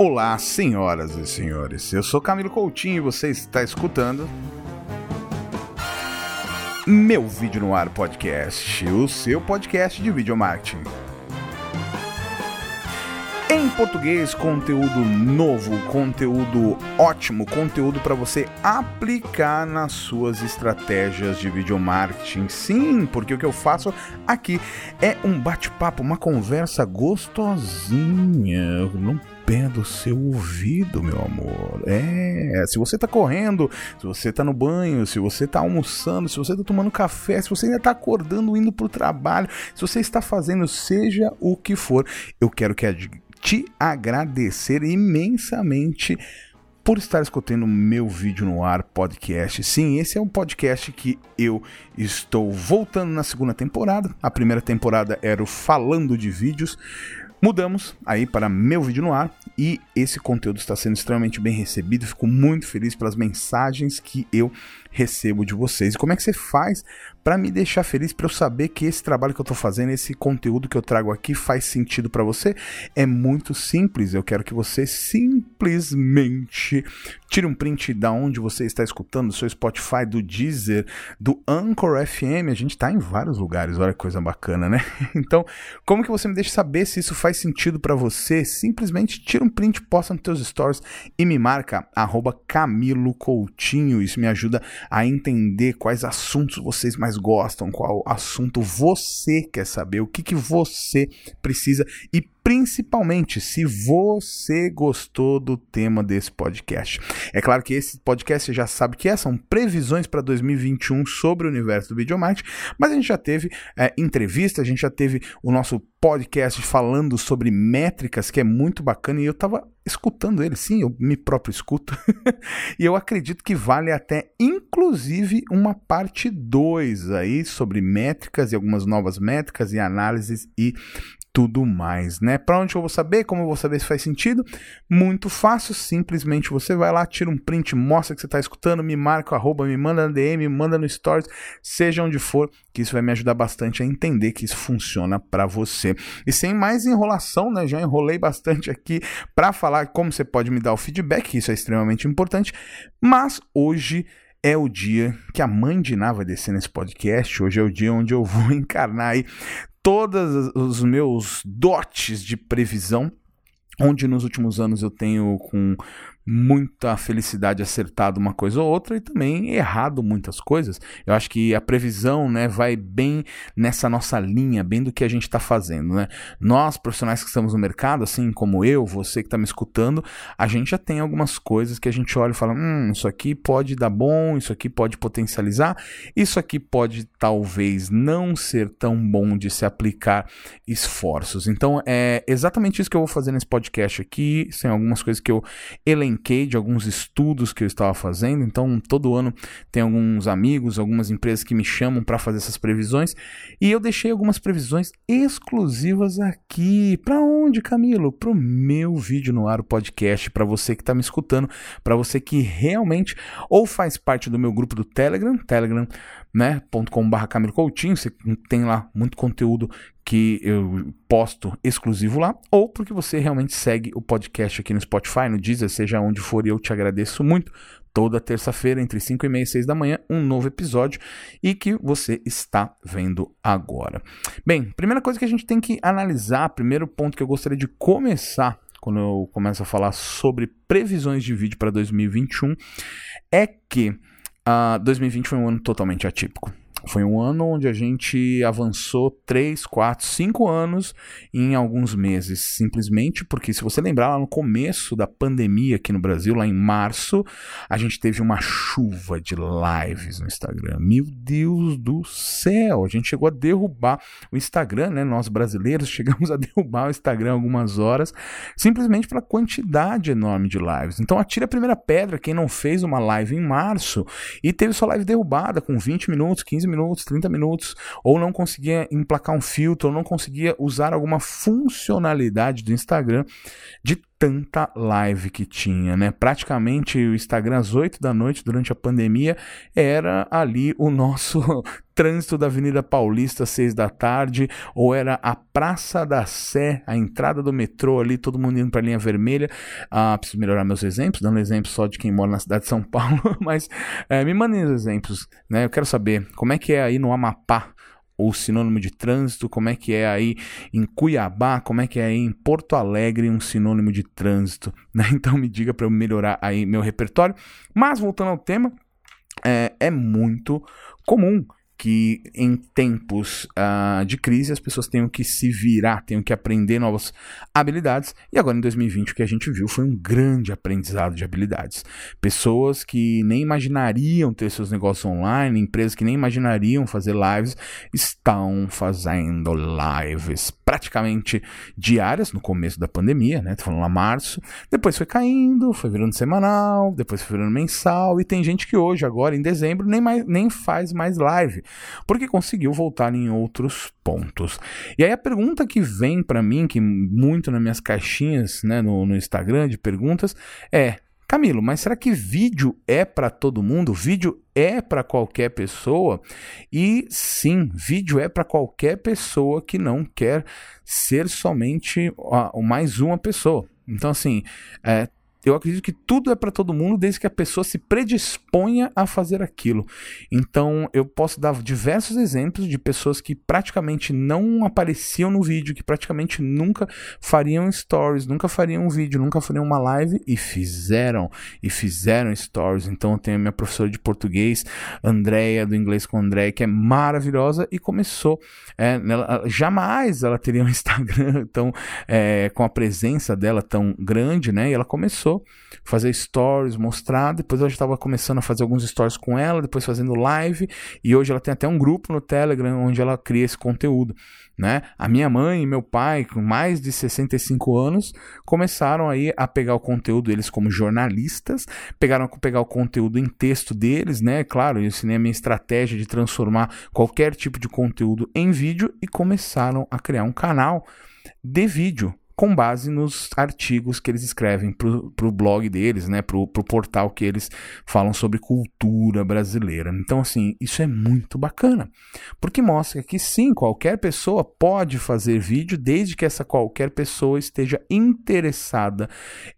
Olá, senhoras e senhores. Eu sou Camilo Coutinho e você está escutando meu Vídeo no Ar Podcast, o seu podcast de vídeo marketing. Em português, conteúdo novo, conteúdo ótimo, conteúdo para você aplicar nas suas estratégias de vídeo marketing. Sim, porque o que eu faço aqui é um bate-papo, uma conversa gostosinha. Não pé do seu ouvido, meu amor. É, se você tá correndo, se você tá no banho, se você tá almoçando, se você tá tomando café, se você ainda tá acordando indo pro trabalho, se você está fazendo seja o que for, eu quero que te agradecer imensamente por estar escutando meu vídeo no ar podcast. Sim, esse é um podcast que eu estou voltando na segunda temporada. A primeira temporada era o Falando de Vídeos. Mudamos aí para meu vídeo no ar e esse conteúdo está sendo extremamente bem recebido. Fico muito feliz pelas mensagens que eu recebo de vocês. E como é que você faz para me deixar feliz, para eu saber que esse trabalho que eu estou fazendo, esse conteúdo que eu trago aqui faz sentido para você? É muito simples. Eu quero que você simplesmente tire um print da onde você está escutando, do seu Spotify, do Deezer, do Anchor FM. A gente está em vários lugares. Olha que coisa bacana, né? Então, como que você me deixa saber se isso faz sentido para você? Simplesmente tira um print, posta nos teus stories e me marca Camilo Coutinho. Isso me ajuda a entender quais assuntos vocês mais gostam, qual assunto você quer saber, o que, que você precisa e principalmente se você gostou do tema desse podcast. É claro que esse podcast você já sabe que é, são previsões para 2021 sobre o universo do videomarketing, mas a gente já teve é, entrevista, a gente já teve o nosso podcast falando sobre métricas, que é muito bacana, e eu estava escutando ele, sim, eu me próprio escuto, e eu acredito que vale até inclusive uma parte 2 aí sobre métricas e algumas novas métricas e análises e tudo mais, né? Para onde eu vou saber? Como eu vou saber se faz sentido? Muito fácil, simplesmente você vai lá, tira um print, mostra que você está escutando, me marca, arroba, me manda na DM, me manda no Stories, seja onde for, que isso vai me ajudar bastante a entender que isso funciona para você. E sem mais enrolação, né? Já enrolei bastante aqui para falar como você pode me dar o feedback, isso é extremamente importante, mas hoje é o dia que a mãe de Ná vai descer nesse podcast. Hoje é o dia onde eu vou encarnar aí todos os meus dotes de previsão, onde nos últimos anos eu tenho com muita felicidade acertado uma coisa ou outra e também errado muitas coisas. Eu acho que a previsão, né, vai bem nessa nossa linha, bem do que a gente está fazendo, né? Nós profissionais que estamos no mercado, assim como eu, você que está me escutando, a gente já tem algumas coisas que a gente olha e fala, hum, isso aqui pode dar bom, isso aqui pode potencializar, isso aqui pode talvez não ser tão bom de se aplicar esforços. Então é exatamente isso que eu vou fazer nesse podcast aqui, tem algumas coisas que eu elenquei elenquei de alguns estudos que eu estava fazendo. Então, todo ano tem alguns amigos, algumas empresas que me chamam para fazer essas previsões. E eu deixei algumas previsões exclusivas aqui. Para onde, Camilo? Para o meu vídeo no ar, o podcast. Para você que está me escutando, para você que realmente ou faz parte do meu grupo do Telegram, Telegram né, Camilo Coutinho, você tem lá muito conteúdo que eu posto exclusivo lá, ou porque você realmente segue o podcast aqui no Spotify, no Deezer, seja onde for, e eu te agradeço muito. Toda terça-feira, entre 5 e meia e 6 da manhã, um novo episódio e que você está vendo agora. Bem, primeira coisa que a gente tem que analisar, primeiro ponto que eu gostaria de começar quando eu começo a falar sobre previsões de vídeo para 2021 é que Uh, ah, 2020 foi um ano totalmente atípico. Foi um ano onde a gente avançou 3, 4, 5 anos em alguns meses, simplesmente porque, se você lembrar, lá no começo da pandemia aqui no Brasil, lá em março, a gente teve uma chuva de lives no Instagram. Meu Deus do céu! A gente chegou a derrubar o Instagram, né? Nós brasileiros chegamos a derrubar o Instagram algumas horas, simplesmente pela quantidade enorme de lives. Então, atire a primeira pedra quem não fez uma live em março e teve sua live derrubada com 20 minutos, 15 minutos, 30 minutos, ou não conseguia emplacar um filtro, ou não conseguia usar alguma funcionalidade do Instagram de tanta live que tinha, né? Praticamente o Instagram às 8 da noite durante a pandemia era ali o nosso trânsito da Avenida Paulista às 6 da tarde, ou era a Praça da Sé, a entrada do metrô ali, todo mundo indo para a linha vermelha. Ah, preciso melhorar meus exemplos, dando exemplo só de quem mora na cidade de São Paulo, mas é, me mandem os exemplos, né? Eu quero saber como é que é aí no Amapá o sinônimo de trânsito, como é que é aí em Cuiabá, como é que é aí em Porto Alegre um sinônimo de trânsito, né? Então me diga para eu melhorar aí meu repertório. Mas voltando ao tema, é, é muito comum que em tempos uh, de crise as pessoas tenham que se virar, tenham que aprender novas habilidades. E agora em 2020 o que a gente viu foi um grande aprendizado de habilidades. Pessoas que nem imaginariam ter seus negócios online, empresas que nem imaginariam fazer lives, estão fazendo lives praticamente diárias no começo da pandemia, né? Tô falando lá março. Depois foi caindo, foi virando semanal, depois foi virando mensal. E tem gente que hoje, agora em dezembro, nem, mais, nem faz mais live porque conseguiu voltar em outros pontos. E aí a pergunta que vem para mim, que muito nas minhas caixinhas né, no, no Instagram de perguntas, é: Camilo, mas será que vídeo é para todo mundo? Vídeo é para qualquer pessoa? E sim, vídeo é para qualquer pessoa que não quer ser somente o mais uma pessoa. Então, assim, é, eu acredito que tudo é para todo mundo desde que a pessoa se predisponha a fazer aquilo. Então, eu posso dar diversos exemplos de pessoas que praticamente não apareciam no vídeo, que praticamente nunca fariam stories, nunca fariam um vídeo, nunca fariam uma live e fizeram. E fizeram stories. Então, eu tenho a minha professora de português, Andréia, do Inglês com André, que é maravilhosa e começou. É, ela, jamais ela teria um Instagram tão, é, com a presença dela tão grande, né? E ela começou fazer stories, mostrar. Depois eu já estava começando a fazer alguns stories com ela, depois fazendo live. E hoje ela tem até um grupo no Telegram onde ela cria esse conteúdo. Né? A minha mãe e meu pai, com mais de 65 anos, começaram aí a pegar o conteúdo deles como jornalistas, pegaram a pegar o conteúdo em texto deles, né? Claro, eu ensinei a minha estratégia de transformar qualquer tipo de conteúdo em vídeo e começaram a criar um canal de vídeo com base nos artigos que eles escrevem para o blog deles, né, para o portal que eles falam sobre cultura brasileira. Então, assim, isso é muito bacana, porque mostra que sim, qualquer pessoa pode fazer vídeo desde que essa qualquer pessoa esteja interessada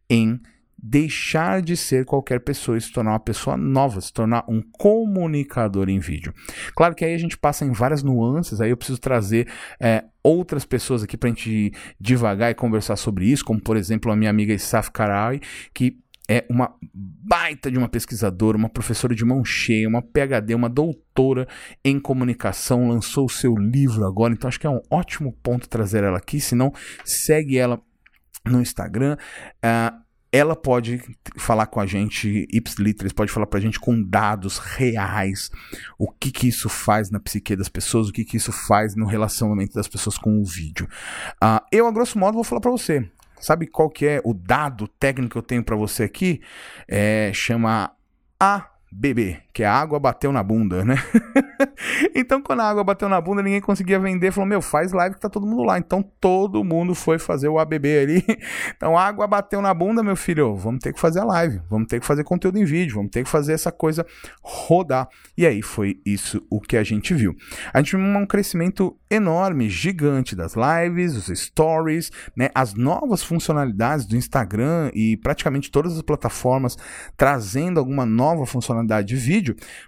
em deixar de ser qualquer pessoa e se tornar uma pessoa nova, se tornar um comunicador em vídeo. Claro que aí a gente passa em várias nuances, aí eu preciso trazer é, outras pessoas aqui para a gente devagar e conversar sobre isso, como por exemplo a minha amiga Isaf Karai, que é uma baita de uma pesquisadora, uma professora de mão cheia, uma PhD, uma doutora em comunicação, lançou o seu livro agora, então acho que é um ótimo ponto trazer ela aqui, se não, segue ela no Instagram. Uh, ela pode falar com a gente, ipsiliteris, pode falar pra gente com dados reais, o que que isso faz na psique das pessoas, o que que isso faz no relacionamento das pessoas com o vídeo. Uh, eu, a grosso modo, vou falar para você. Sabe qual que é o dado técnico que eu tenho para você aqui? É, chama ABB, que a água bateu na bunda, né? então, quando a água bateu na bunda, ninguém conseguia vender. Falou, meu, faz live que tá todo mundo lá. Então, todo mundo foi fazer o ABB ali. Então, a água bateu na bunda, meu filho. Vamos ter que fazer a live. Vamos ter que fazer conteúdo em vídeo. Vamos ter que fazer essa coisa rodar. E aí, foi isso o que a gente viu. A gente viu um crescimento enorme, gigante das lives, os stories, né? As novas funcionalidades do Instagram e praticamente todas as plataformas trazendo alguma nova funcionalidade de vídeo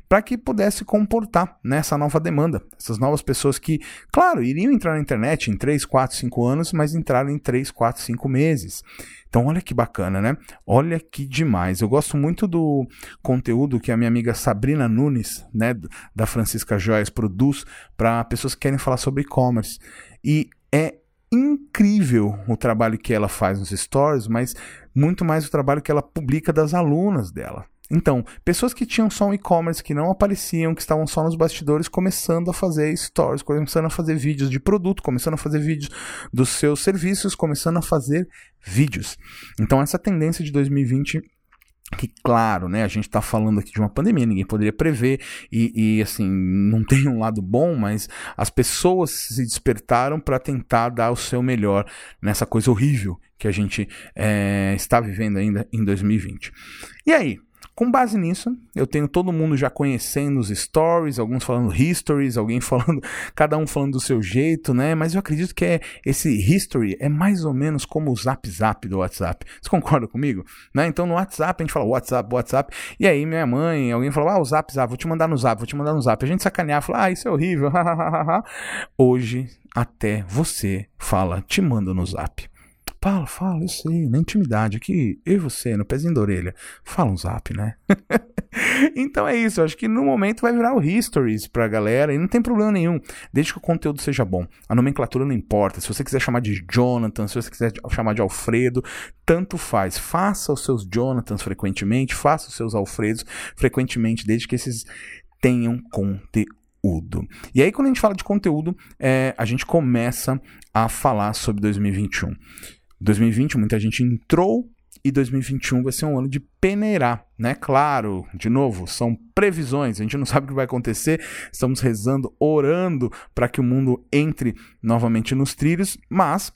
para que pudesse comportar nessa nova demanda. Essas novas pessoas que, claro, iriam entrar na internet em 3, 4, 5 anos, mas entraram em 3, 4, 5 meses. Então, olha que bacana, né? Olha que demais. Eu gosto muito do conteúdo que a minha amiga Sabrina Nunes, né, da Francisca Joias, produz para pessoas que querem falar sobre e-commerce. E é incrível o trabalho que ela faz nos stories, mas muito mais o trabalho que ela publica das alunas dela. Então, pessoas que tinham só um e-commerce, que não apareciam, que estavam só nos bastidores, começando a fazer stories, começando a fazer vídeos de produto, começando a fazer vídeos dos seus serviços, começando a fazer vídeos. Então, essa tendência de 2020 que claro, né, a gente está falando aqui de uma pandemia, ninguém poderia prever e, e, assim não tem um lado bom, mas as pessoas se despertaram para tentar dar o seu melhor nessa coisa horrível que a gente é, está vivendo ainda em 2020. E aí, com base nisso, eu tenho todo mundo já conhecendo os stories, alguns falando histories, alguém falando, cada um falando do seu jeito, né? Mas eu acredito que é, esse history é mais ou menos como o zap zap do WhatsApp. Você concorda comigo? Né? Então no WhatsApp a gente fala WhatsApp, WhatsApp, e aí minha mãe, alguém falou, ah, o zap zap, vou te mandar no zap, vou te mandar no zap. A gente sacanear, fala, ah, isso é horrível, Hoje até você fala, te manda no zap. Fala, fala, eu sei, na intimidade aqui, eu e você, no pezinho da orelha. Fala um zap, né? então é isso, acho que no momento vai virar o Histories pra galera e não tem problema nenhum, desde que o conteúdo seja bom. A nomenclatura não importa, se você quiser chamar de Jonathan, se você quiser chamar de Alfredo, tanto faz. Faça os seus Jonathans frequentemente, faça os seus Alfredos frequentemente, desde que esses tenham conteúdo. E aí, quando a gente fala de conteúdo, é, a gente começa a falar sobre 2021. 2020 muita gente entrou e 2021 vai ser um ano de peneirar, né? Claro, de novo, são previsões, a gente não sabe o que vai acontecer, estamos rezando, orando para que o mundo entre novamente nos trilhos, mas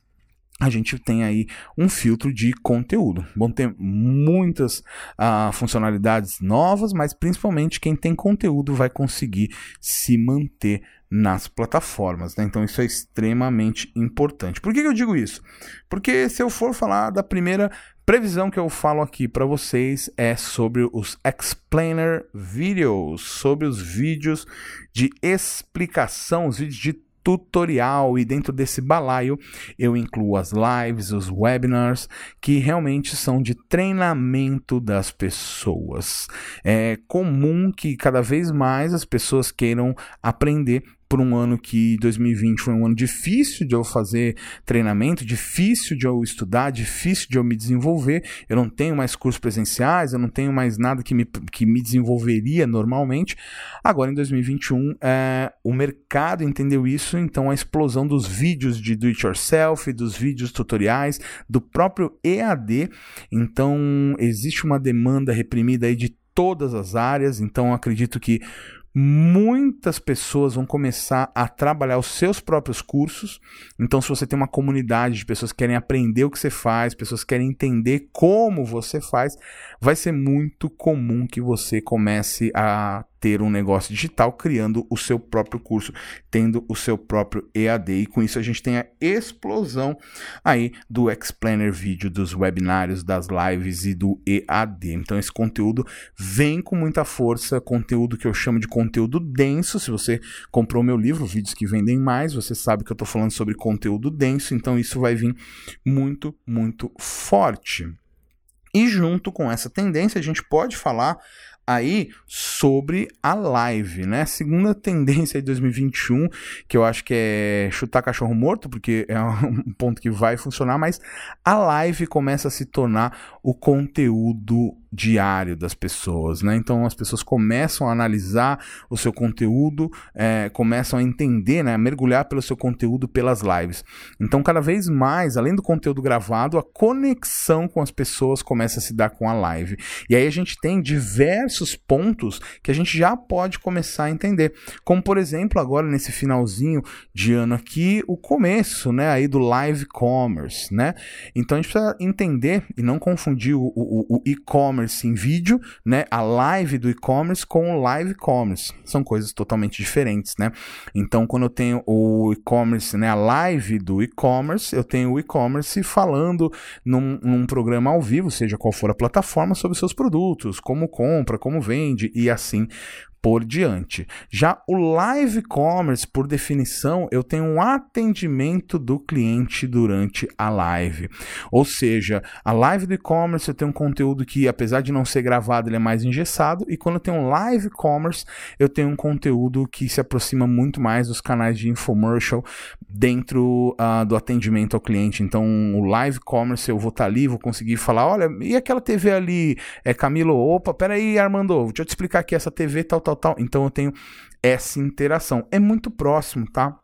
a gente tem aí um filtro de conteúdo. Bom, tem muitas uh, funcionalidades novas, mas principalmente quem tem conteúdo vai conseguir se manter nas plataformas. Né? Então isso é extremamente importante. Por que, que eu digo isso? Porque se eu for falar da primeira previsão que eu falo aqui para vocês é sobre os explainer videos, sobre os vídeos de explicação, os vídeos de tutorial e dentro desse balaio eu incluo as lives, os webinars que realmente são de treinamento das pessoas. É comum que cada vez mais as pessoas queiram aprender por um ano que 2020 foi um ano difícil de eu fazer treinamento, difícil de eu estudar, difícil de eu me desenvolver. Eu não tenho mais cursos presenciais, eu não tenho mais nada que me, que me desenvolveria normalmente. Agora, em 2021, é, o mercado entendeu isso, então a explosão dos vídeos de do it yourself, dos vídeos tutoriais, do próprio EAD. Então, existe uma demanda reprimida aí de todas as áreas, então acredito que muitas pessoas vão começar a trabalhar os seus próprios cursos. Então, se você tem uma comunidade de pessoas que querem aprender o que você faz, pessoas que querem entender como você faz, vai ser muito comum que você comece a ter um negócio digital criando o seu próprio curso, tendo o seu próprio EAD. E com isso a gente tem a explosão aí do Explainer Vídeo, dos webinários, das lives e do EAD. Então esse conteúdo vem com muita força, conteúdo que eu chamo de conteúdo denso. Se você comprou meu livro, Vídeos que Vendem Mais, você sabe que eu estou falando sobre conteúdo denso, então isso vai vir muito, muito forte. E junto com essa tendência, a gente pode falar aí sobre a live, né? Segunda tendência de 2021, que eu acho que é chutar cachorro morto, porque é um ponto que vai funcionar, mas a live começa a se tornar o conteúdo diário das pessoas, né? Então as pessoas começam a analisar o seu conteúdo, é, começam a entender, né? A mergulhar pelo seu conteúdo pelas lives. Então cada vez mais, além do conteúdo gravado, a conexão com as pessoas começa a se dar com a live. E aí a gente tem diversos pontos que a gente já pode começar a entender, como por exemplo agora nesse finalzinho de ano aqui o começo, né? Aí do live commerce, né? Então a gente precisa entender e não confundir o, o, o e-commerce e-commerce em vídeo, né? A live do e-commerce com o live commerce. São coisas totalmente diferentes, né? Então, quando eu tenho o e-commerce, né? A live do e-commerce, eu tenho o e-commerce falando num, num programa ao vivo, seja qual for a plataforma, sobre seus produtos, como compra, como vende e assim por diante. Já o live commerce, por definição, eu tenho um atendimento do cliente durante a live. Ou seja, a live do e-commerce eu tenho um conteúdo que, apesar de não ser gravado, ele é mais engessado, e quando eu tenho live commerce, eu tenho um conteúdo que se aproxima muito mais dos canais de infomercial dentro uh, do atendimento ao cliente. Então, o live commerce eu vou estar tá ali, vou conseguir falar, olha, e aquela TV ali, é Camilo, opa, peraí, Armando, deixa eu te explicar aqui essa TV tal, tal, tal. Então eu tenho essa interação. É muito próximo, tá?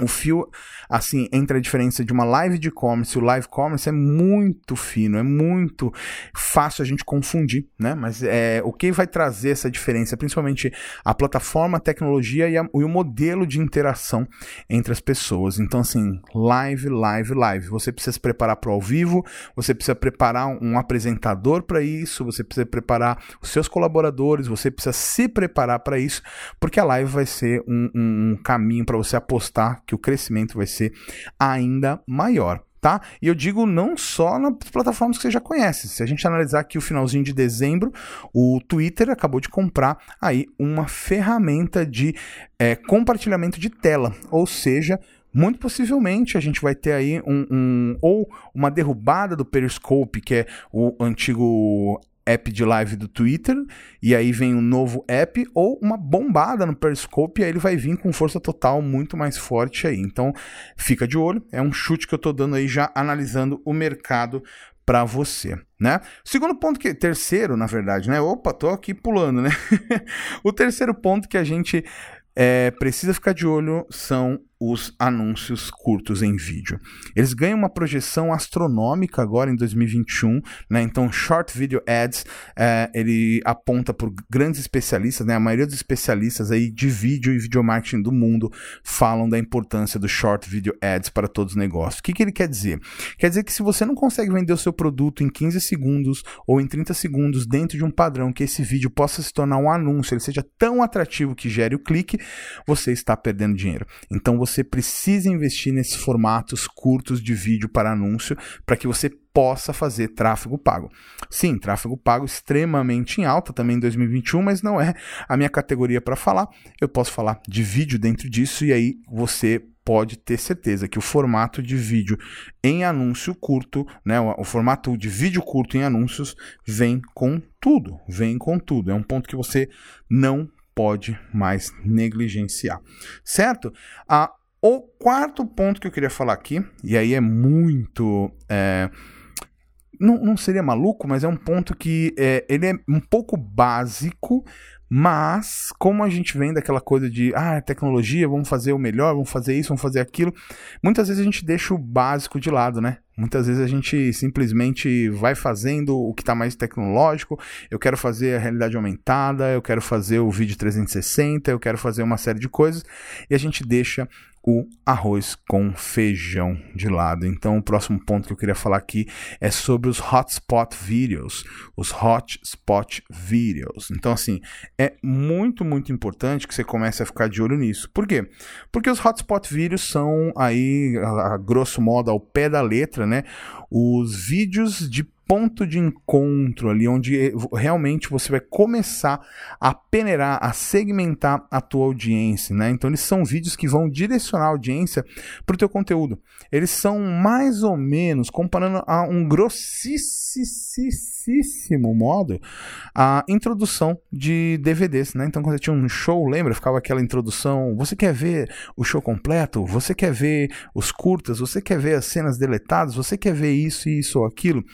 O fio, assim, entre a diferença de uma live de e-commerce e o live commerce é muito fino, é muito fácil a gente confundir, né? Mas é, o que vai trazer essa diferença, principalmente a plataforma, a tecnologia e, a, e o modelo de interação entre as pessoas. Então, assim, live, live, live. Você precisa se preparar para o ao vivo, você precisa preparar um apresentador para isso, você precisa preparar os seus colaboradores, você precisa se preparar para isso, porque a live vai ser um, um, um caminho para você apostar que o crescimento vai ser ainda maior. Tá? E eu digo não só nas plataformas que você já conhece. Se a gente analisar aqui o finalzinho de dezembro, o Twitter acabou de comprar aí uma ferramenta de é, compartilhamento de tela, ou seja, muito possivelmente a gente vai ter aí um, um, ou uma derrubada do Periscope, que é o antigo app de live do Twitter, e aí vem um novo app, ou uma bombada no Periscope, e aí ele vai vir com força total muito mais forte aí. Então, fica de olho, é um chute que eu tô dando aí já analisando o mercado para você, né? Segundo ponto que terceiro, na verdade, né? Opa, tô aqui pulando, né? o terceiro ponto que a gente é, precisa ficar de olho são os anúncios curtos em vídeo. Eles ganham uma projeção astronômica agora em 2021, né? Então, Short Video Ads, é, ele aponta por grandes especialistas, né? A maioria dos especialistas aí de vídeo e video marketing do mundo falam da importância do Short Video Ads para todos os negócios. O que, que ele quer dizer? Quer dizer que se você não consegue vender o seu produto em 15 segundos ou em 30 segundos dentro de um padrão que esse vídeo possa se tornar um anúncio, ele seja tão atrativo que gere o clique, você está perdendo dinheiro. Então, você você precisa investir nesses formatos curtos de vídeo para anúncio para que você possa fazer tráfego pago. Sim, tráfego pago extremamente em alta também em 2021, mas não é a minha categoria para falar. Eu posso falar de vídeo dentro disso e aí você pode ter certeza que o formato de vídeo em anúncio curto, né, o, formato de vídeo curto em anúncios vem com tudo, vem com tudo. É um ponto que você não pode mais negligenciar, certo? A o quarto ponto que eu queria falar aqui, e aí é muito. É, não, não seria maluco, mas é um ponto que é, ele é um pouco básico, mas, como a gente vem daquela coisa de, ah, tecnologia, vamos fazer o melhor, vamos fazer isso, vamos fazer aquilo, muitas vezes a gente deixa o básico de lado, né? Muitas vezes a gente simplesmente vai fazendo o que está mais tecnológico. Eu quero fazer a realidade aumentada, eu quero fazer o vídeo 360, eu quero fazer uma série de coisas, e a gente deixa o arroz com feijão de lado. Então, o próximo ponto que eu queria falar aqui é sobre os hotspot videos, os hotspot videos. Então, assim, é muito, muito importante que você comece a ficar de olho nisso. Por quê? Porque os hotspot videos são aí, a, a grosso modo, ao pé da letra, né? Os vídeos de ponto de encontro ali, onde realmente você vai começar a peneirar, a segmentar a tua audiência, né? Então eles são vídeos que vão direcionar a audiência para o teu conteúdo. Eles são mais ou menos, comparando a um grossíssimo modo, a introdução de DVDs, né? Então quando tinha um show, lembra? Ficava aquela introdução, você quer ver o show completo? Você quer ver os curtas? Você quer ver as cenas deletadas? Você quer ver isso, isso ou aquilo?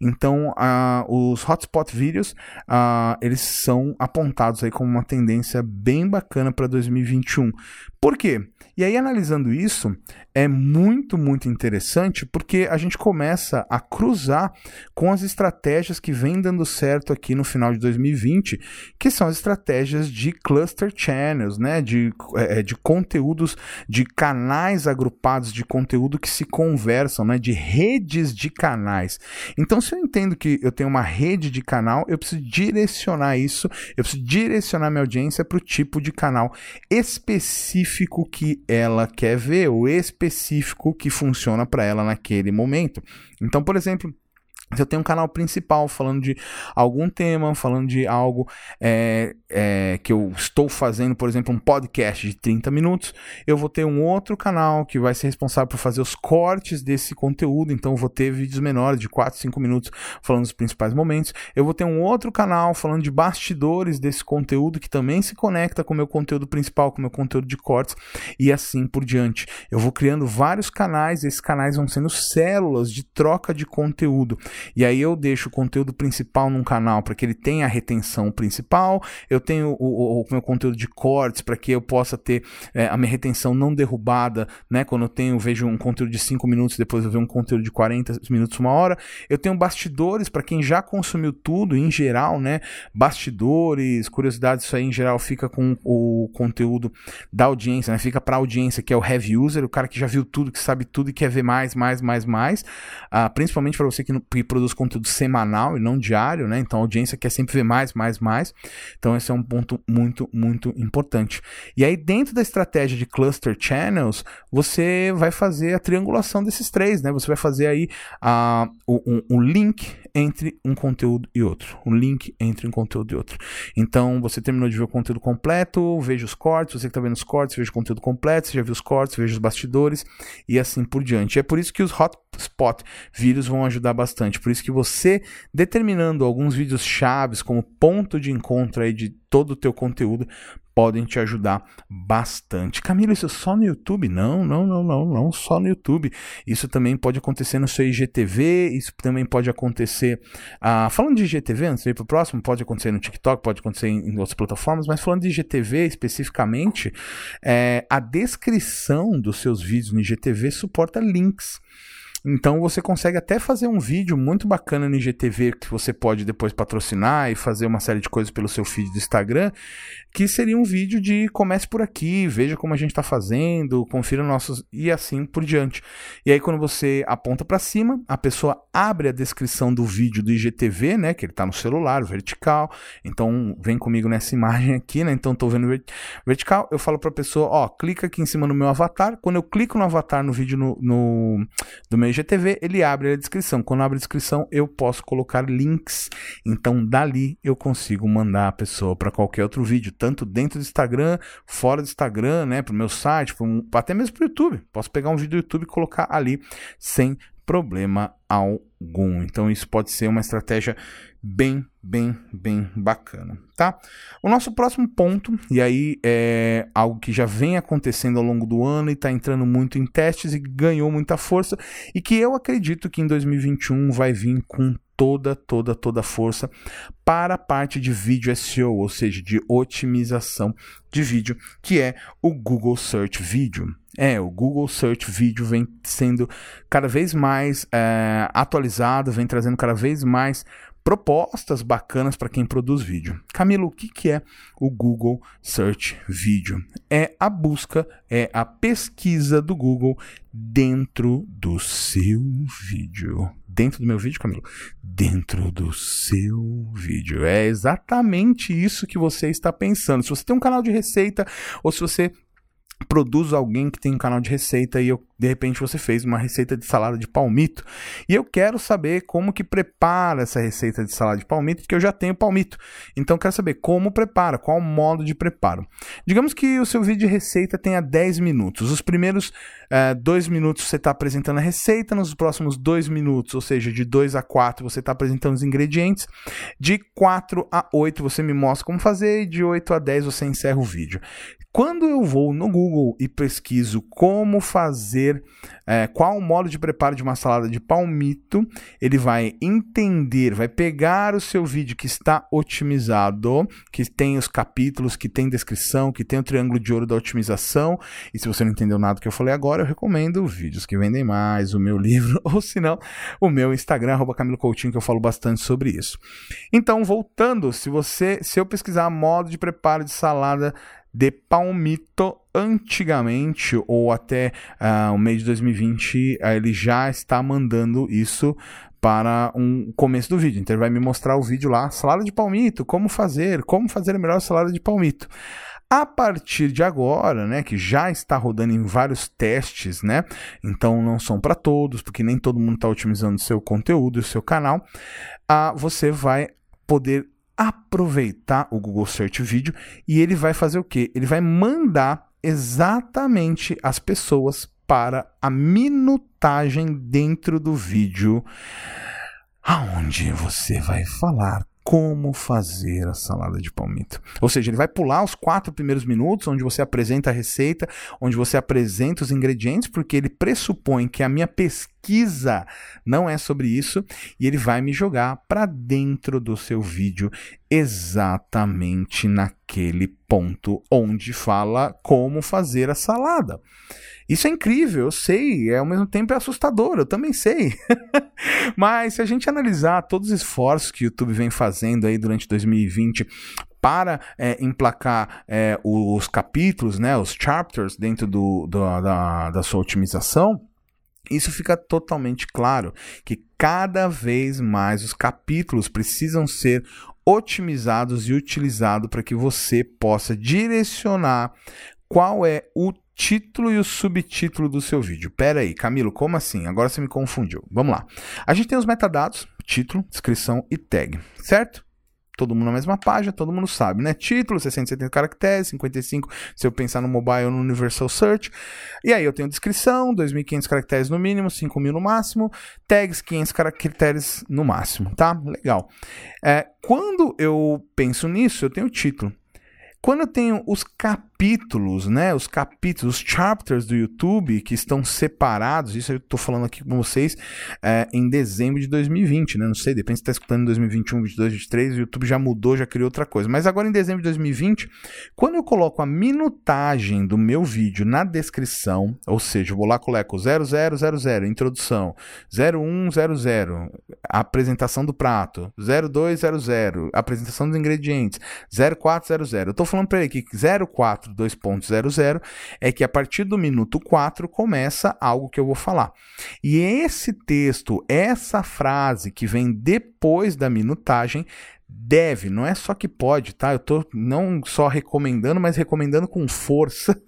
Então, uh, os hotspot vídeos, uh, eles são apontados aí como uma tendência bem bacana para 2021. Por quê? E aí, analisando isso, é muito, muito interessante porque a gente começa a cruzar com as estratégias que vêm dando certo aqui no final de 2020, que são as estratégias de cluster channels, né? De, é, de conteúdos, de canais agrupados de conteúdo que se conversam, né? De redes de canais. Então, se eu entendo que eu tenho uma rede de canal, eu preciso direcionar isso, eu preciso direcionar minha audiência para o tipo de canal específico que ela quer ver, o específico que funciona para ela naquele momento. Então, por exemplo, eu tenho um canal principal falando de algum tema, falando de algo é, é, que eu estou fazendo, por exemplo, um podcast de 30 minutos, eu vou ter um outro canal que vai ser responsável por fazer os cortes desse conteúdo, então vou ter vídeos menores de 4, 5 minutos falando dos principais momentos. Eu vou ter um outro canal falando de bastidores desse conteúdo que também se conecta com o meu conteúdo principal, com o meu conteúdo de cortes e assim por diante. Eu vou criando vários canais, esses canais vão sendo células de troca de conteúdo. E aí eu deixo o conteúdo principal num canal para que ele tenha a retenção principal, eu tenho o, o, o meu conteúdo de cortes para que eu possa ter é, a minha retenção não derrubada, né? Quando eu tenho, vejo um conteúdo de 5 minutos, depois eu vejo um conteúdo de 40 minutos, uma hora. Eu tenho bastidores para quem já consumiu tudo, em geral, né? Bastidores, curiosidades, isso aí em geral fica com o conteúdo da audiência, né? Fica para a audiência que é o heavy user, o cara que já viu tudo, que sabe tudo e quer ver mais, mais, mais, mais. Ah, principalmente para você que, que, produz conteúdo semanal e não diário, né? Então a audiência quer sempre ver mais, mais, mais. Então esse é um ponto muito, muito importante. E aí dentro da estratégia de cluster channels, você vai fazer a triangulação desses três, né? Você vai fazer aí uh, um, um link entre um conteúdo e outro. Um link entre um conteúdo e outro. Então, você terminou de ver o conteúdo completo, veja os cortes, você que está vendo os cortes, veja o conteúdo completo, você já viu os cortes, veja os bastidores e assim por diante. É por isso que os hotspot vídeos vão ajudar bastante. Por isso que você, determinando alguns vídeos chaves como ponto de encontro aí de todo o teu conteúdo, podem te ajudar bastante. Camilo, isso só no YouTube? Não, não, não, não, não, só no YouTube. Isso também pode acontecer no seu IGTV, isso também pode acontecer. Ah, falando de IGTV, antes de ir para o próximo, pode acontecer no TikTok, pode acontecer em, em outras plataformas, mas falando de IGTV especificamente, é, a descrição dos seus vídeos no IGTV suporta links. Então você consegue até fazer um vídeo muito bacana no IGTV que você pode depois patrocinar e fazer uma série de coisas pelo seu feed do Instagram, que seria um vídeo de comece por aqui, veja como a gente está fazendo, confira nossos e assim por diante. E aí quando você aponta para cima, a pessoa abre a descrição do vídeo do IGTV, né, que ele está no celular, vertical. Então vem comigo nessa imagem aqui, né? Então estou vendo vertical, eu falo para a pessoa, ó, clica aqui em cima no meu avatar. Quando eu clico no avatar no vídeo no, no do meu IGTV, ele abre a descrição. Quando abre a descrição, eu posso colocar links. Então, dali eu consigo mandar a pessoa para qualquer outro vídeo, tanto dentro do Instagram, fora do Instagram, né, para o meu site, um, até mesmo para o YouTube. Posso pegar um vídeo do YouTube e colocar ali sem problema algum. Então, isso pode ser uma estratégia bem, bem, bem bacana, tá? O nosso próximo ponto, e aí é algo que já vem acontecendo ao longo do ano e está entrando muito em testes e ganhou muita força, e que eu acredito que em 2021 vai vir com toda, toda, toda força para a parte de vídeo SEO, ou seja, de otimização de vídeo, que é o Google Search Video. É, o Google Search Video vem sendo cada vez mais é, atualizado, vem trazendo cada vez mais propostas bacanas para quem produz vídeo. Camilo, o que, que é o Google Search Video? É a busca, é a pesquisa do Google dentro do seu vídeo. Dentro do meu vídeo, Camilo? Dentro do seu vídeo. É exatamente isso que você está pensando. Se você tem um canal de receita ou se você produz alguém que tem um canal de receita e eu, de repente você fez uma receita de salada de palmito. E eu quero saber como que prepara essa receita de salada de palmito porque eu já tenho palmito. Então quero saber como prepara qual o modo de preparo. Digamos que o seu vídeo de receita tenha 10 minutos. Os primeiros é, dois minutos você está apresentando a receita nos próximos dois minutos ou seja de 2 a 4 você está apresentando os ingredientes de 4 a 8 você me mostra como fazer e de 8 a 10 você encerra o vídeo quando eu vou no Google e pesquiso como fazer, é, qual o modo de preparo de uma salada de palmito, ele vai entender, vai pegar o seu vídeo que está otimizado, que tem os capítulos, que tem descrição, que tem o triângulo de ouro da otimização. E se você não entendeu nada que eu falei agora, eu recomendo vídeos que vendem mais, o meu livro, ou se não, o meu Instagram, arroba Camilo Coutinho, que eu falo bastante sobre isso. Então, voltando, se você, se eu pesquisar modo de preparo de salada de palmito antigamente ou até uh, o mês de 2020 uh, ele já está mandando isso para um começo do vídeo. Então ele vai me mostrar o vídeo lá, salada de palmito, como fazer, como fazer a melhor salada de palmito. A partir de agora, né, que já está rodando em vários testes, né, então não são para todos, porque nem todo mundo está otimizando seu conteúdo e o seu canal, uh, você vai poder aproveitar o Google Search Video e ele vai fazer o quê? Ele vai mandar exatamente as pessoas para a minutagem dentro do vídeo aonde você vai falar como fazer a salada de palmito. Ou seja, ele vai pular os quatro primeiros minutos, onde você apresenta a receita, onde você apresenta os ingredientes, porque ele pressupõe que a minha pesquisa pesquisa. Não é sobre isso e ele vai me jogar para dentro do seu vídeo exatamente naquele ponto onde fala como fazer a salada. Isso é incrível, eu sei, é, ao mesmo tempo é assustador, eu também sei. Mas se a gente analisar todos os esforços que o YouTube vem fazendo aí durante 2020 para é, emplacar é, os capítulos, né, os chapters dentro do, do, da, da sua otimização, isso fica totalmente claro que cada vez mais os capítulos precisam ser otimizados e utilizados para que você possa direcionar qual é o título e o subtítulo do seu vídeo. Pera aí, Camilo, como assim? Agora você me confundiu. Vamos lá. A gente tem os metadados, título, descrição e tag, certo? Todo mundo na mesma página, todo mundo sabe, né? Título, 670 caracteres, 55 se eu pensar no mobile ou no Universal Search. E aí eu tenho descrição, 2.500 caracteres no mínimo, 5.000 no máximo. Tags, 500 caracteres no máximo, tá? Legal. É, quando eu penso nisso, eu tenho o título. Quando eu tenho os capítulos, né, os capítulos, os chapters do YouTube que estão separados, isso eu estou falando aqui com vocês é, em dezembro de 2020, né, não sei, depende se está escutando em 2021, 22, 23, o YouTube já mudou, já criou outra coisa. Mas agora em dezembro de 2020, quando eu coloco a minutagem do meu vídeo na descrição, ou seja, eu vou lá coloco 0000, introdução, 0100, apresentação do prato, 0200, apresentação dos ingredientes, 0400, eu estou falando para ele que 042.00 é que a partir do minuto 4 começa algo que eu vou falar. E esse texto, essa frase que vem depois da minutagem, deve, não é só que pode, tá? Eu tô não só recomendando, mas recomendando com força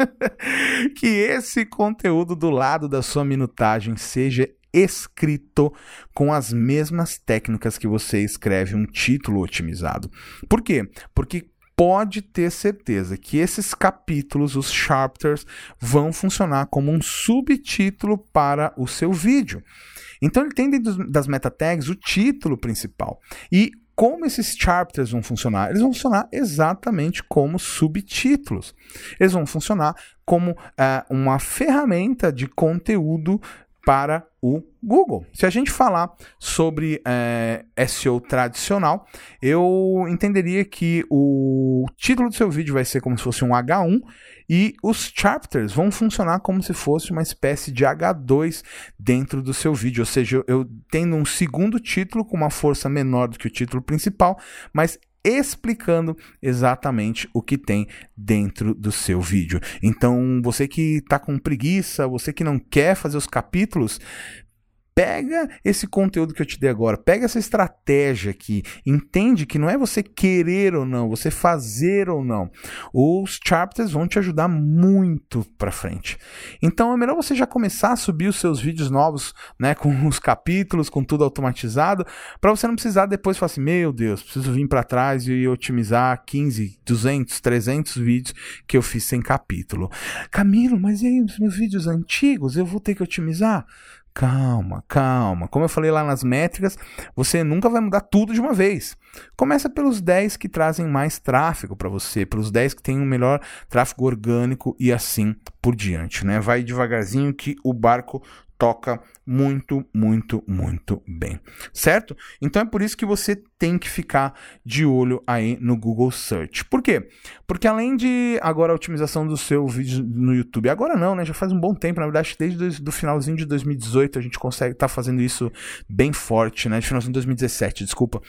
que esse conteúdo do lado da sua minutagem seja escrito com as mesmas técnicas que você escreve um título otimizado. Por quê? Porque pode ter certeza que esses capítulos, os chapters, vão funcionar como um subtítulo para o seu vídeo. Então ele tem dentro das meta tags o título principal. E como esses chapters vão funcionar? Eles vão funcionar exatamente como subtítulos. Eles vão funcionar como uh, uma ferramenta de conteúdo para o Google. Se a gente falar sobre é, SEO tradicional, eu entenderia que o título do seu vídeo vai ser como se fosse um H1 e os chapters vão funcionar como se fosse uma espécie de H2 dentro do seu vídeo, ou seja, eu tendo um segundo título com uma força menor do que o título principal, mas explicando exatamente o que tem dentro do seu vídeo. Então, você que está com preguiça, você que não quer fazer os capítulos, Pega esse conteúdo que eu te dei agora, pega essa estratégia aqui, entende que não é você querer ou não, você fazer ou não. Os chapters vão te ajudar muito para frente. Então é melhor você já começar a subir os seus vídeos novos, né, com os capítulos, com tudo automatizado, para você não precisar depois falar assim: "Meu Deus, preciso vir para trás e otimizar 15, 200, 300 vídeos que eu fiz sem capítulo". Camilo, mas e aí os meus vídeos antigos eu vou ter que otimizar? Calma, calma. Como eu falei lá nas métricas, você nunca vai mudar tudo de uma vez. Começa pelos 10 que trazem mais tráfego para você, pelos 10 que têm um melhor tráfego orgânico e assim por diante, né? Vai devagarzinho que o barco toca muito, muito, muito bem, certo? Então é por isso que você tem que ficar de olho aí no Google Search. Por quê? Porque além de agora a otimização do seu vídeo no YouTube, agora não, né? Já faz um bom tempo, na verdade, desde o finalzinho de 2018 a gente consegue estar tá fazendo isso bem forte, né? De finalzinho de 2017, desculpa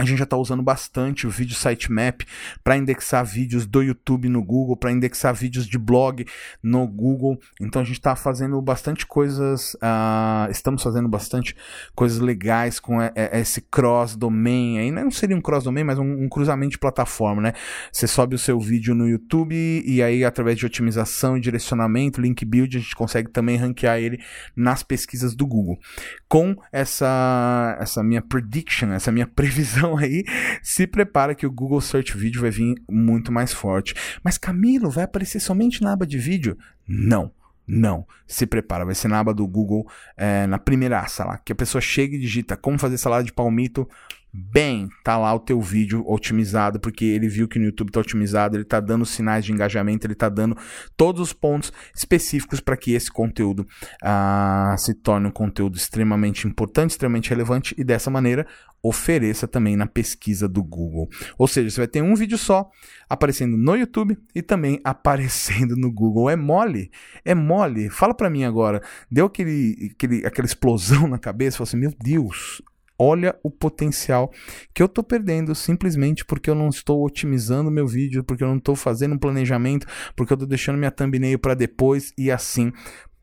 a gente já está usando bastante o vídeo sitemap para indexar vídeos do YouTube no Google, para indexar vídeos de blog no Google. Então a gente está fazendo bastante coisas, uh, estamos fazendo bastante coisas legais com esse cross domain. Aí não seria um cross domain, mas um, um, cruzamento de plataforma, né? Você sobe o seu vídeo no YouTube e aí através de otimização e direcionamento, link build, a gente consegue também ranquear ele nas pesquisas do Google. Com essa essa minha prediction, essa minha previsão então aí, se prepara que o Google Search Video vai vir muito mais forte. Mas Camilo, vai aparecer somente na aba de vídeo? Não. Não, se prepara, vai ser na aba do Google, é, na primeira lá, que a pessoa chega e digita como fazer salada de palmito, bem, tá lá o teu vídeo otimizado, porque ele viu que no YouTube tá otimizado, ele tá dando sinais de engajamento, ele tá dando todos os pontos específicos para que esse conteúdo uh, se torne um conteúdo extremamente importante, extremamente relevante e dessa maneira ofereça também na pesquisa do Google. Ou seja, você vai ter um vídeo só aparecendo no YouTube e também aparecendo no Google. É mole? É mole? Fala para mim agora. Deu aquele, aquele, aquela explosão na cabeça? Falei assim, meu Deus, olha o potencial que eu estou perdendo simplesmente porque eu não estou otimizando meu vídeo, porque eu não estou fazendo um planejamento, porque eu estou deixando minha thumbnail para depois e assim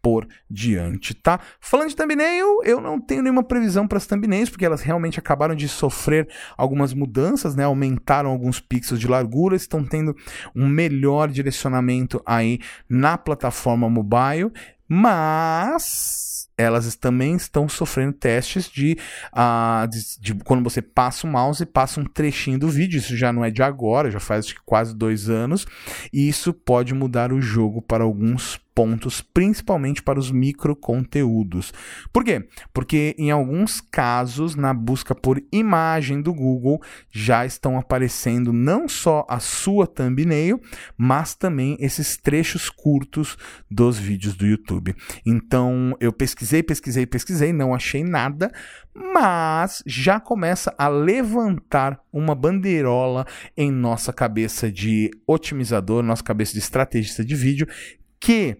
por diante, tá? Falando de thumbnail, eu não tenho nenhuma previsão para as thumbnails, porque elas realmente acabaram de sofrer algumas mudanças, né? Aumentaram alguns pixels de largura, estão tendo um melhor direcionamento aí na plataforma mobile, mas elas também estão sofrendo testes de, uh, de, de, quando você passa o mouse e passa um trechinho do vídeo. Isso já não é de agora, já faz quase dois anos. E isso pode mudar o jogo para alguns pontos, principalmente para os microconteúdos. Por quê? Porque em alguns casos, na busca por imagem do Google, já estão aparecendo não só a sua thumbnail, mas também esses trechos curtos dos vídeos do YouTube. Então, eu pesquisei, pesquisei, pesquisei, não achei nada, mas já começa a levantar uma bandeirola em nossa cabeça de otimizador, nossa cabeça de estrategista de vídeo, que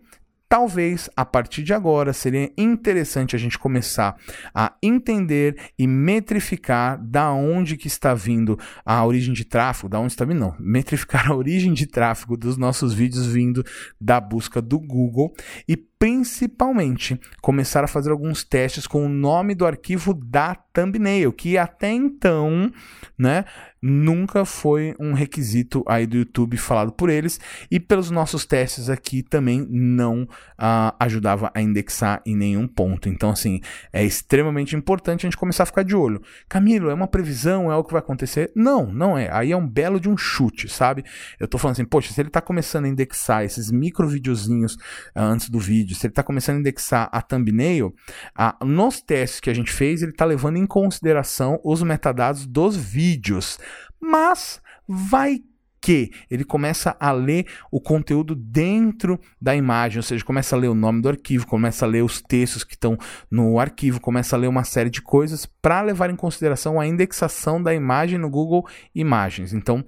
talvez a partir de agora seria interessante a gente começar a entender e metrificar da onde que está vindo a origem de tráfego, da onde está vindo, não, metrificar a origem de tráfego dos nossos vídeos vindo da busca do Google e principalmente começar a fazer alguns testes com o nome do arquivo da thumbnail, que até então, né, nunca foi um requisito aí do YouTube falado por eles e pelos nossos testes aqui também não uh, ajudava a indexar em nenhum ponto. Então, assim, é extremamente importante a gente começar a ficar de olho. Camilo, é uma previsão, é o que vai acontecer? Não, não é. Aí é um belo de um chute, sabe? Eu tô falando assim, poxa, se ele tá começando a indexar esses micro videozinhos uh, antes do vídeo, se ele tá começando a indexar a thumbnail, uh, nos testes que a gente fez, ele tá levando em consideração os metadados dos vídeos. Mas vai que ele começa a ler o conteúdo dentro da imagem, ou seja, começa a ler o nome do arquivo, começa a ler os textos que estão no arquivo, começa a ler uma série de coisas para levar em consideração a indexação da imagem no Google Imagens. Então,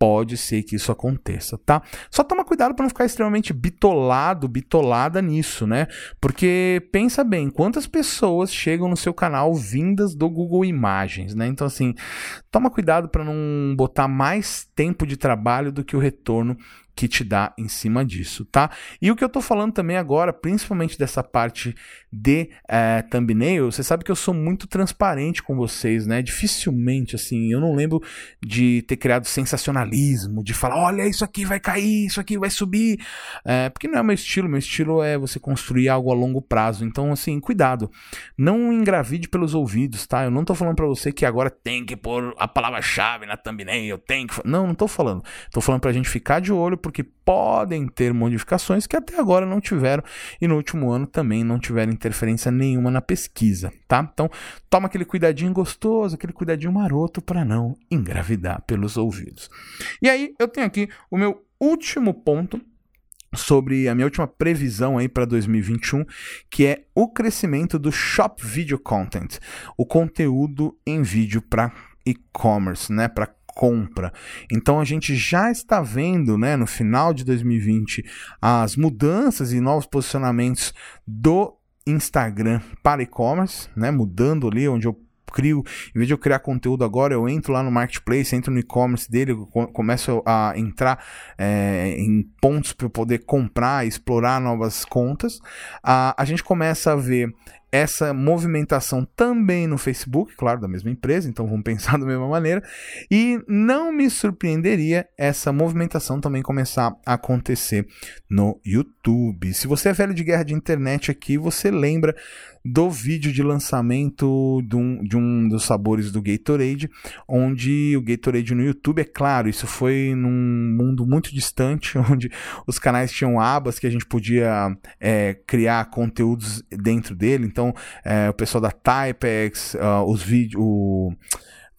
pode ser que isso aconteça, tá? Só toma cuidado para não ficar extremamente bitolado, bitolada nisso, né? Porque pensa bem, quantas pessoas chegam no seu canal vindas do Google Imagens, né? Então assim, toma cuidado para não botar mais tempo de trabalho do que o retorno que te dá em cima disso, tá? E o que eu tô falando também agora, principalmente dessa parte de é, thumbnail, você sabe que eu sou muito transparente com vocês, né? Dificilmente, assim, eu não lembro de ter criado sensacionalismo, de falar, olha, isso aqui vai cair, isso aqui vai subir, é, porque não é meu estilo, meu estilo é você construir algo a longo prazo, então, assim, cuidado, não engravide pelos ouvidos, tá? Eu não tô falando para você que agora tem que pôr a palavra-chave na thumbnail, tem que... Não, não tô falando, tô falando pra gente ficar de olho, porque podem ter modificações que até agora não tiveram e no último ano também não tiveram interferência nenhuma na pesquisa, tá? Então, toma aquele cuidadinho gostoso, aquele cuidadinho maroto para não engravidar pelos ouvidos. E aí, eu tenho aqui o meu último ponto sobre a minha última previsão aí para 2021, que é o crescimento do Shop Video Content, o conteúdo em vídeo para e-commerce, né, para compra. Então a gente já está vendo, né, no final de 2020, as mudanças e novos posicionamentos do Instagram para e-commerce, né, mudando ali onde eu crio, em vez de eu criar conteúdo agora, eu entro lá no marketplace, entro no e-commerce dele, começo a entrar é, em pontos para poder comprar, explorar novas contas. a gente começa a ver essa movimentação também no Facebook, claro, da mesma empresa, então vamos pensar da mesma maneira. E não me surpreenderia essa movimentação também começar a acontecer no YouTube. Se você é velho de guerra de internet aqui, você lembra do vídeo de lançamento de um, de um dos sabores do Gatorade, onde o Gatorade no YouTube, é claro, isso foi num mundo muito distante, onde os canais tinham abas que a gente podia é, criar conteúdos dentro dele. Então, é, o pessoal da Typex, uh, os vídeos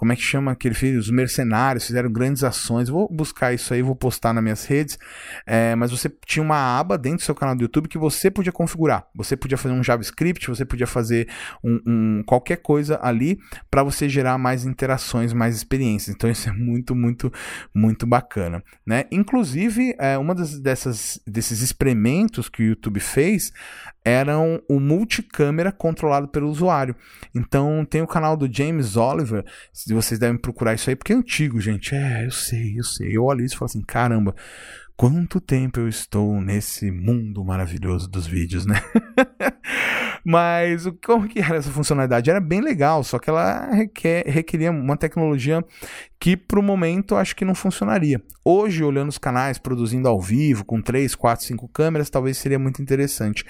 como é que chama que ele fez? Os mercenários fizeram grandes ações. Vou buscar isso aí, vou postar nas minhas redes. É, mas você tinha uma aba dentro do seu canal do YouTube que você podia configurar. Você podia fazer um JavaScript, você podia fazer um, um qualquer coisa ali para você gerar mais interações, mais experiências. Então isso é muito, muito, muito bacana, né? Inclusive, é, uma das, dessas, desses experimentos que o YouTube fez eram o multicâmera controlado pelo usuário. Então tem o canal do James Oliver, vocês devem procurar isso aí, porque é antigo, gente. É, eu sei, eu sei. Eu olho isso e falo assim, caramba, quanto tempo eu estou nesse mundo maravilhoso dos vídeos, né? Mas como que era essa funcionalidade? Era bem legal, só que ela requer, requeria uma tecnologia que para o momento acho que não funcionaria. Hoje, olhando os canais produzindo ao vivo, com 3, 4, 5 câmeras, talvez seria muito interessante.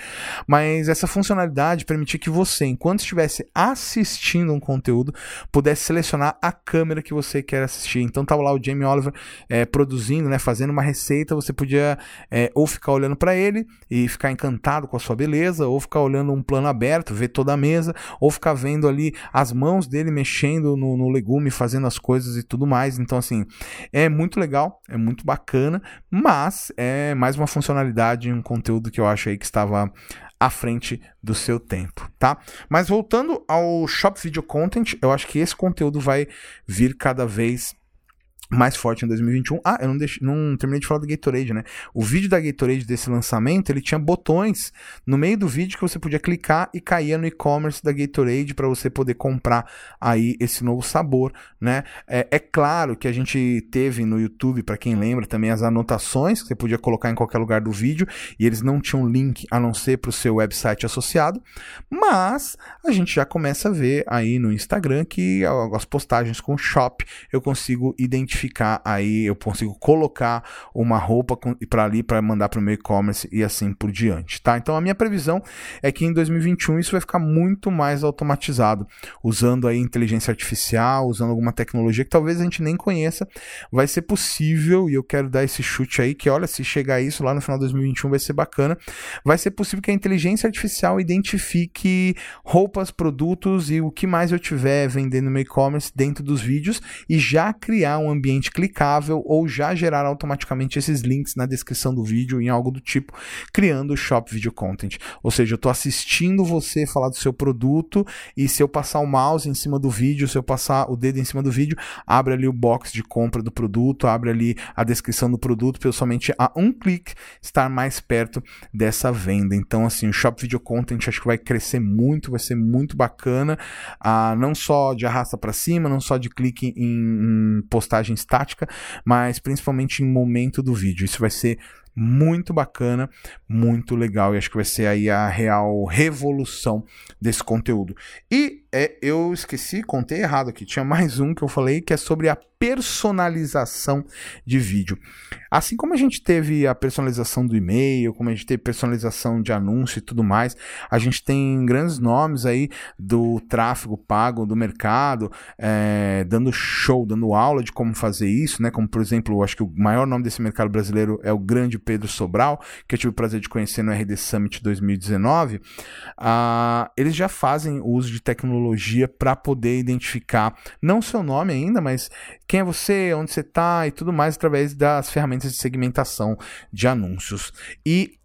Mas essa funcionalidade permitia que você, enquanto estivesse assistindo um conteúdo, pudesse selecionar a câmera que você quer assistir. Então estava lá o Jamie Oliver é, produzindo, né, fazendo uma receita, você podia é, ou ficar olhando para ele e ficar encantado com a sua beleza, ou ficar olhando um plano aberto, ver toda a mesa, ou ficar vendo ali as mãos dele mexendo no, no legume, fazendo as coisas e tudo tudo mais. Então, assim, é muito legal, é muito bacana, mas é mais uma funcionalidade, um conteúdo que eu acho aí que estava à frente do seu tempo, tá? Mas voltando ao Shop Video Content, eu acho que esse conteúdo vai vir cada vez mais forte em 2021. Ah, eu não, deixei, não terminei de falar do Gatorade, né? O vídeo da Gatorade desse lançamento, ele tinha botões no meio do vídeo que você podia clicar e caía no e-commerce da Gatorade para você poder comprar aí esse novo sabor, né? É, é claro que a gente teve no YouTube, para quem lembra, também as anotações que você podia colocar em qualquer lugar do vídeo e eles não tinham link a não ser para o seu website associado, mas a gente já começa a ver aí no Instagram que as postagens com shop eu consigo identificar ficar aí, eu consigo colocar uma roupa para ali para mandar para o meu e-commerce e assim por diante, tá? Então a minha previsão é que em 2021 isso vai ficar muito mais automatizado, usando aí inteligência artificial, usando alguma tecnologia que talvez a gente nem conheça, vai ser possível e eu quero dar esse chute aí que olha, se chegar isso lá no final de 2021 vai ser bacana, vai ser possível que a inteligência artificial identifique roupas, produtos e o que mais eu tiver vendendo no meu e-commerce dentro dos vídeos e já criar um ambiente ambiente clicável ou já gerar automaticamente esses links na descrição do vídeo em algo do tipo, criando o Shop Video Content. Ou seja, eu estou assistindo você falar do seu produto e se eu passar o mouse em cima do vídeo, se eu passar o dedo em cima do vídeo, abre ali o box de compra do produto, abre ali a descrição do produto eu somente a um clique estar mais perto dessa venda. Então, assim, o Shop Video Content acho que vai crescer muito, vai ser muito bacana, ah, não só de arrasta para cima, não só de clique em, em postagens estática, mas principalmente em momento do vídeo. Isso vai ser muito bacana, muito legal e acho que vai ser aí a real revolução desse conteúdo. E é, eu esqueci, contei errado aqui, tinha mais um que eu falei que é sobre a personalização de vídeo. Assim como a gente teve a personalização do e-mail, como a gente teve personalização de anúncio e tudo mais, a gente tem grandes nomes aí do tráfego pago do mercado, é, dando show, dando aula de como fazer isso, né? Como por exemplo, acho que o maior nome desse mercado brasileiro é o grande Pedro Sobral, que eu tive o prazer de conhecer no RD Summit 2019. Ah, eles já fazem uso de tecnologia para poder identificar não seu nome ainda, mas quem é você, onde você está e tudo mais através das ferramentas de segmentação de anúncios. E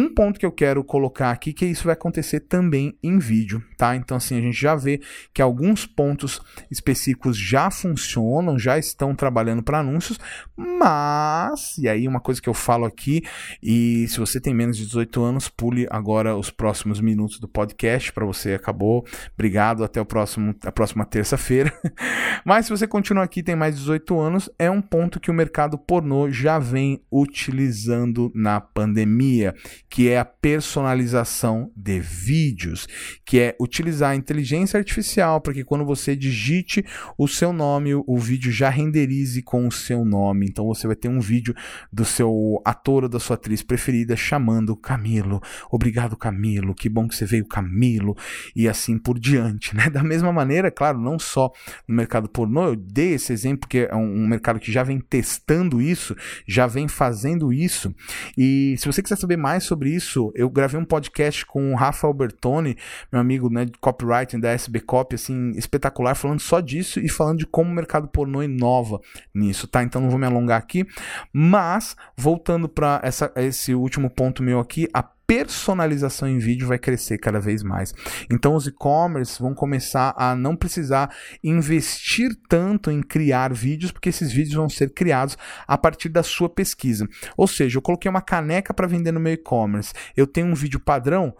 um ponto que eu quero colocar aqui que isso vai acontecer também em vídeo, tá? Então assim, a gente já vê que alguns pontos específicos já funcionam, já estão trabalhando para anúncios, mas e aí uma coisa que eu falo aqui e se você tem menos de 18 anos, pule agora os próximos minutos do podcast para você acabou. Obrigado, até o próximo a próxima terça-feira. mas se você continua aqui tem mais de 18 anos, é um ponto que o mercado pornô já vem utilizando na pandemia que é a personalização de vídeos, que é utilizar a inteligência artificial para que quando você digite o seu nome, o vídeo já renderize com o seu nome. Então você vai ter um vídeo do seu ator ou da sua atriz preferida chamando Camilo. Obrigado, Camilo. Que bom que você veio, Camilo. E assim por diante, né? Da mesma maneira, claro, não só no mercado pornô, eu dei esse exemplo porque é um mercado que já vem testando isso, já vem fazendo isso. E se você quiser saber mais sobre isso, eu gravei um podcast com o Rafa Albertoni, meu amigo né, de copywriting da SB Copy, assim, espetacular, falando só disso e falando de como o mercado pornô inova nisso, tá? Então não vou me alongar aqui, mas voltando para esse último ponto meu aqui, a personalização em vídeo vai crescer cada vez mais. Então os e-commerce vão começar a não precisar investir tanto em criar vídeos, porque esses vídeos vão ser criados a partir da sua pesquisa. Ou seja, eu coloquei uma caneca para vender no meu e-commerce. Eu tenho um vídeo padrão,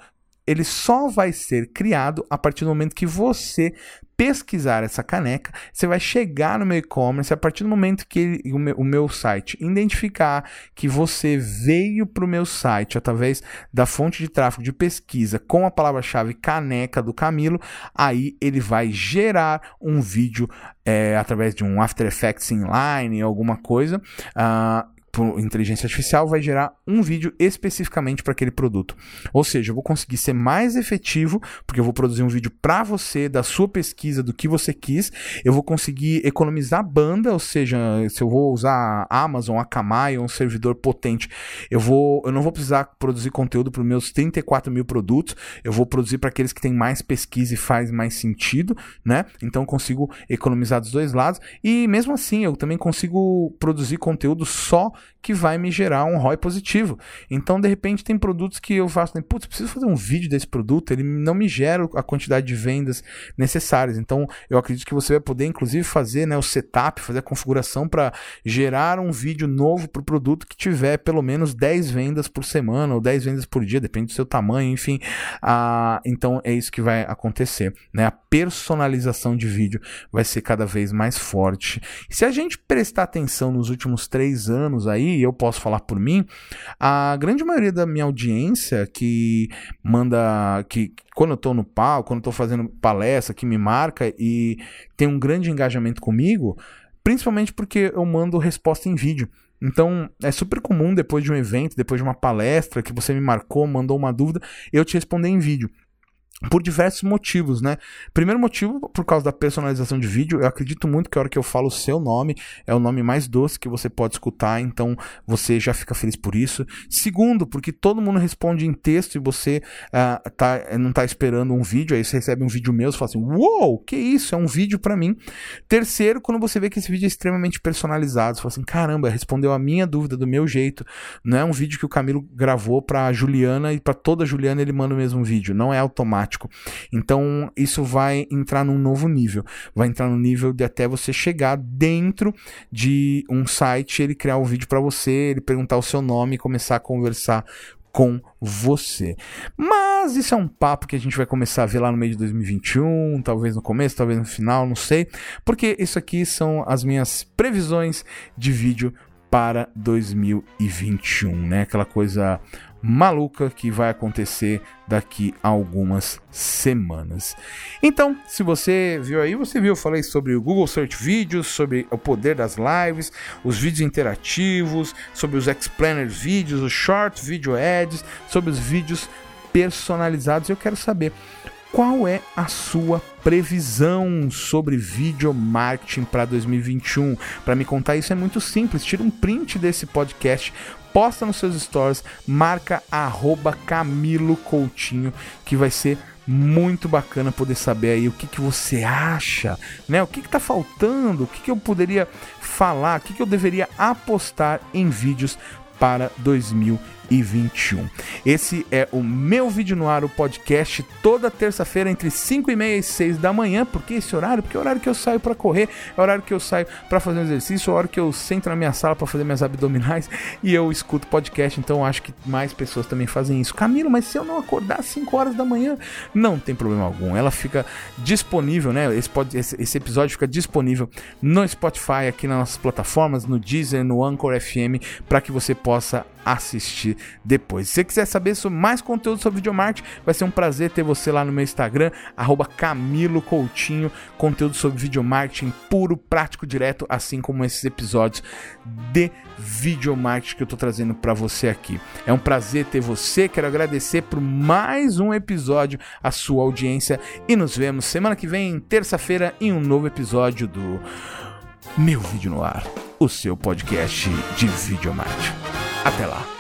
ele só vai ser criado a partir do momento que você pesquisar essa caneca, você vai chegar no meu e-commerce a partir do momento que ele, o, meu, o, meu, site identificar que você veio para o meu site através da fonte de tráfego de pesquisa com a palavra-chave caneca do Camilo, aí ele vai gerar um vídeo é, através de um After Effects inline, alguma coisa, uh, por inteligência artificial vai gerar um vídeo especificamente para aquele produto. Ou seja, eu vou conseguir ser mais efetivo, porque eu vou produzir um vídeo para você, da sua pesquisa, do que você quis. Eu vou conseguir economizar banda, ou seja, se eu vou usar a Amazon, a Akamai, um servidor potente, eu, vou, eu não vou precisar produzir conteúdo para os meus 34 mil produtos, eu vou produzir para aqueles que têm mais pesquisa e faz mais sentido, né? Então eu consigo economizar dos dois lados. E mesmo assim, eu também consigo produzir conteúdo só que vai me gerar um ROI positivo. Então, de repente, tem produtos que eu faço, né, putz, preciso fazer um vídeo desse produto, ele não me gera a quantidade de vendas necessárias. Então, eu acredito que você vai poder, inclusive, fazer né, o setup, fazer a configuração para gerar um vídeo novo para o produto que tiver pelo menos 10 vendas por semana ou 10 vendas por dia, depende do seu tamanho, enfim. Ah, então, é isso que vai acontecer. Né? A personalização de vídeo vai ser cada vez mais forte. Se a gente prestar atenção nos últimos três anos aí, eu posso falar por mim, a grande maioria da minha audiência que manda, que quando eu tô no palco, quando eu tô fazendo palestra, que me marca e tem um grande engajamento comigo, principalmente porque eu mando resposta em vídeo. Então, é super comum depois de um evento, depois de uma palestra que você me marcou, mandou uma dúvida, eu te responder em vídeo por diversos motivos, né? Primeiro motivo, por causa da personalização de vídeo, eu acredito muito que a hora que eu falo o seu nome é o nome mais doce que você pode escutar, então você já fica feliz por isso. Segundo, porque todo mundo responde em texto e você uh, tá, não tá esperando um vídeo, aí você recebe um vídeo meu e fala assim: Uou, que isso? É um vídeo para mim. Terceiro, quando você vê que esse vídeo é extremamente personalizado, você fala assim: caramba, respondeu a minha dúvida do meu jeito. Não é um vídeo que o Camilo gravou pra Juliana e para toda Juliana ele manda o mesmo vídeo, não é automático automático. Então, isso vai entrar num novo nível. Vai entrar no nível de até você chegar dentro de um site, ele criar um vídeo para você, ele perguntar o seu nome e começar a conversar com você. Mas isso é um papo que a gente vai começar a ver lá no meio de 2021, talvez no começo, talvez no final, não sei, porque isso aqui são as minhas previsões de vídeo para 2021, né? Aquela coisa maluca que vai acontecer daqui a algumas semanas. Então, se você viu aí, você viu, eu falei sobre o Google Search Vídeos, sobre o poder das lives, os vídeos interativos, sobre os Explainer vídeos, os Short Video Ads, sobre os vídeos personalizados. Eu quero saber qual é a sua previsão sobre vídeo marketing para 2021? Para me contar isso é muito simples. Tira um print desse podcast, posta nos seus stories, marca arroba Camilo Coutinho, que vai ser muito bacana poder saber aí o que, que você acha, né? O que, que tá faltando, o que, que eu poderia falar, o que, que eu deveria apostar em vídeos para 2021 2021. Esse é o meu vídeo no ar, o podcast, toda terça-feira entre 5 e meia e 6 da manhã. Por que esse horário? Porque é o horário que eu saio para correr, é o horário que eu saio para fazer um exercício, é o horário que eu sento na minha sala para fazer minhas abdominais e eu escuto podcast. Então acho que mais pessoas também fazem isso. Camilo, mas se eu não acordar às 5 horas da manhã, não tem problema algum. Ela fica disponível, né? Esse, pod, esse, esse episódio fica disponível no Spotify, aqui nas nossas plataformas, no Deezer, no Anchor FM, para que você possa assistir depois. Se você quiser saber sobre mais conteúdo sobre videomarketing, vai ser um prazer ter você lá no meu Instagram, Camilo Coutinho, conteúdo sobre videomarketing puro, prático, direto, assim como esses episódios de videomarketing que eu tô trazendo para você aqui. É um prazer ter você, quero agradecer por mais um episódio, a sua audiência e nos vemos semana que vem, terça-feira, em um novo episódio do Meu Vídeo no Ar, o seu podcast de videomarketing. Até lá!